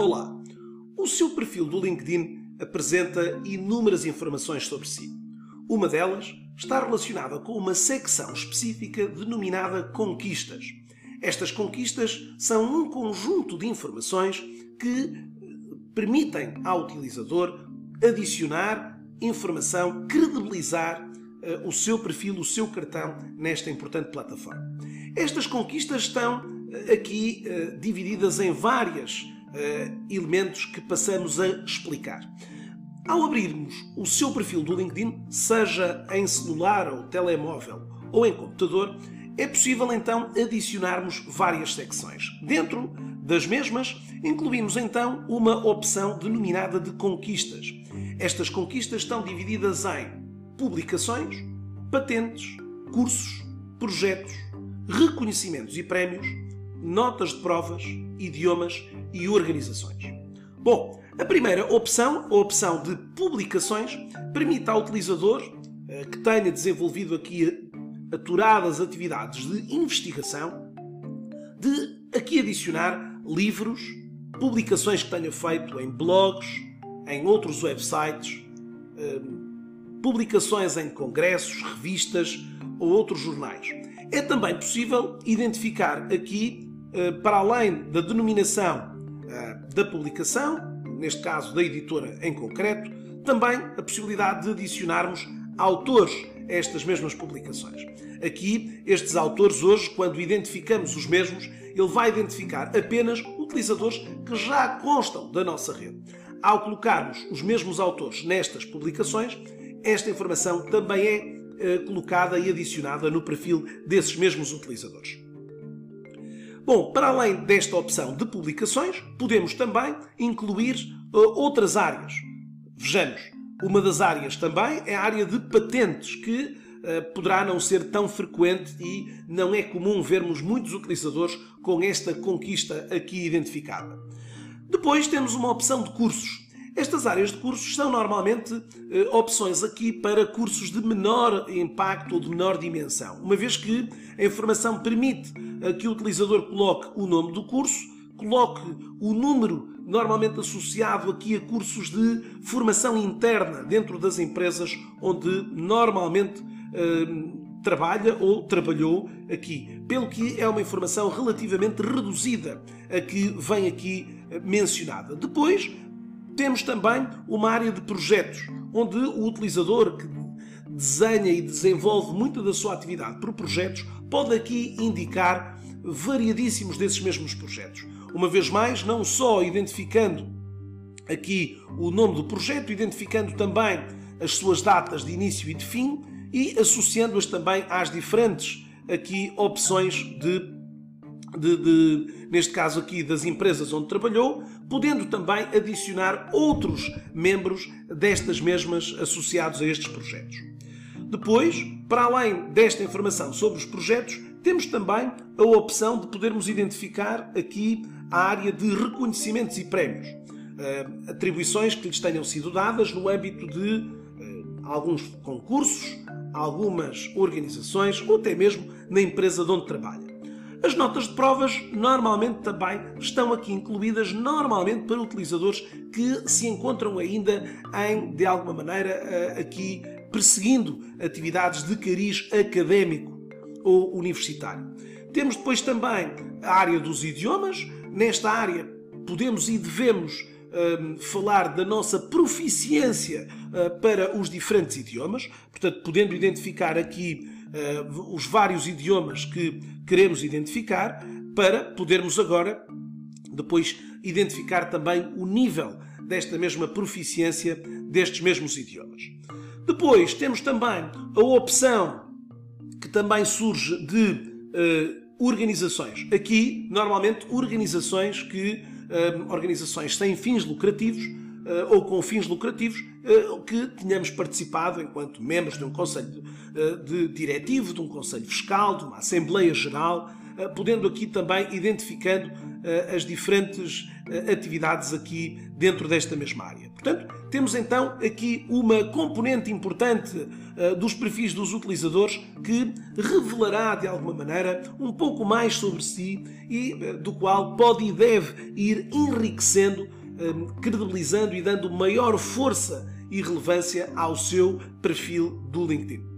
Olá! O seu perfil do LinkedIn apresenta inúmeras informações sobre si. Uma delas está relacionada com uma secção específica denominada Conquistas. Estas conquistas são um conjunto de informações que permitem ao utilizador adicionar informação, credibilizar uh, o seu perfil, o seu cartão nesta importante plataforma. Estas conquistas estão uh, aqui uh, divididas em vários elementos que passamos a explicar. Ao abrirmos o seu perfil do LinkedIn, seja em celular ou telemóvel ou em computador, é possível então adicionarmos várias secções. Dentro das mesmas, incluímos então uma opção denominada de conquistas. Estas conquistas estão divididas em publicações, patentes, cursos, projetos, reconhecimentos e prémios, notas de provas, idiomas e organizações. Bom, a primeira opção, a opção de publicações, permite ao utilizador eh, que tenha desenvolvido aqui aturadas atividades de investigação de aqui adicionar livros, publicações que tenha feito em blogs, em outros websites, eh, publicações em congressos, revistas ou outros jornais. É também possível identificar aqui, eh, para além da denominação da publicação, neste caso da editora em concreto, também a possibilidade de adicionarmos autores a estas mesmas publicações. Aqui, estes autores, hoje, quando identificamos os mesmos, ele vai identificar apenas utilizadores que já constam da nossa rede. Ao colocarmos os mesmos autores nestas publicações, esta informação também é eh, colocada e adicionada no perfil desses mesmos utilizadores. Bom, para além desta opção de publicações, podemos também incluir uh, outras áreas. Vejamos, uma das áreas também é a área de patentes, que uh, poderá não ser tão frequente e não é comum vermos muitos utilizadores com esta conquista aqui identificada. Depois temos uma opção de cursos. Estas áreas de cursos são normalmente eh, opções aqui para cursos de menor impacto ou de menor dimensão, uma vez que a informação permite que o utilizador coloque o nome do curso, coloque o número normalmente associado aqui a cursos de formação interna dentro das empresas onde normalmente eh, trabalha ou trabalhou aqui, pelo que é uma informação relativamente reduzida a que vem aqui eh, mencionada. Depois, temos também uma área de projetos, onde o utilizador que desenha e desenvolve muita da sua atividade por projetos pode aqui indicar variadíssimos desses mesmos projetos. Uma vez mais, não só identificando aqui o nome do projeto, identificando também as suas datas de início e de fim e associando-as também às diferentes aqui opções de de, de, neste caso aqui, das empresas onde trabalhou, podendo também adicionar outros membros destas mesmas associados a estes projetos. Depois, para além desta informação sobre os projetos, temos também a opção de podermos identificar aqui a área de reconhecimentos e prémios. Uh, atribuições que lhes tenham sido dadas no âmbito de uh, alguns concursos, algumas organizações ou até mesmo na empresa de onde trabalha. As notas de provas normalmente também estão aqui incluídas normalmente para utilizadores que se encontram ainda em, de alguma maneira, eh, aqui perseguindo atividades de cariz académico ou universitário. Temos depois também a área dos idiomas. Nesta área podemos e devemos um, falar da nossa proficiência uh, para os diferentes idiomas, portanto, podendo identificar aqui uh, os vários idiomas que queremos identificar, para podermos agora depois identificar também o nível desta mesma proficiência destes mesmos idiomas. Depois temos também a opção que também surge de uh, organizações. Aqui, normalmente, organizações que uh, organizações sem fins lucrativos uh, ou com fins lucrativos que tenhamos participado enquanto membros de um conselho de diretivo, de um conselho fiscal, de uma assembleia geral, podendo aqui também identificando as diferentes atividades aqui dentro desta mesma área. Portanto, temos então aqui uma componente importante uh, dos perfis dos utilizadores que revelará de alguma maneira um pouco mais sobre si e uh, do qual pode e deve ir enriquecendo, uh, credibilizando e dando maior força e relevância ao seu perfil do LinkedIn.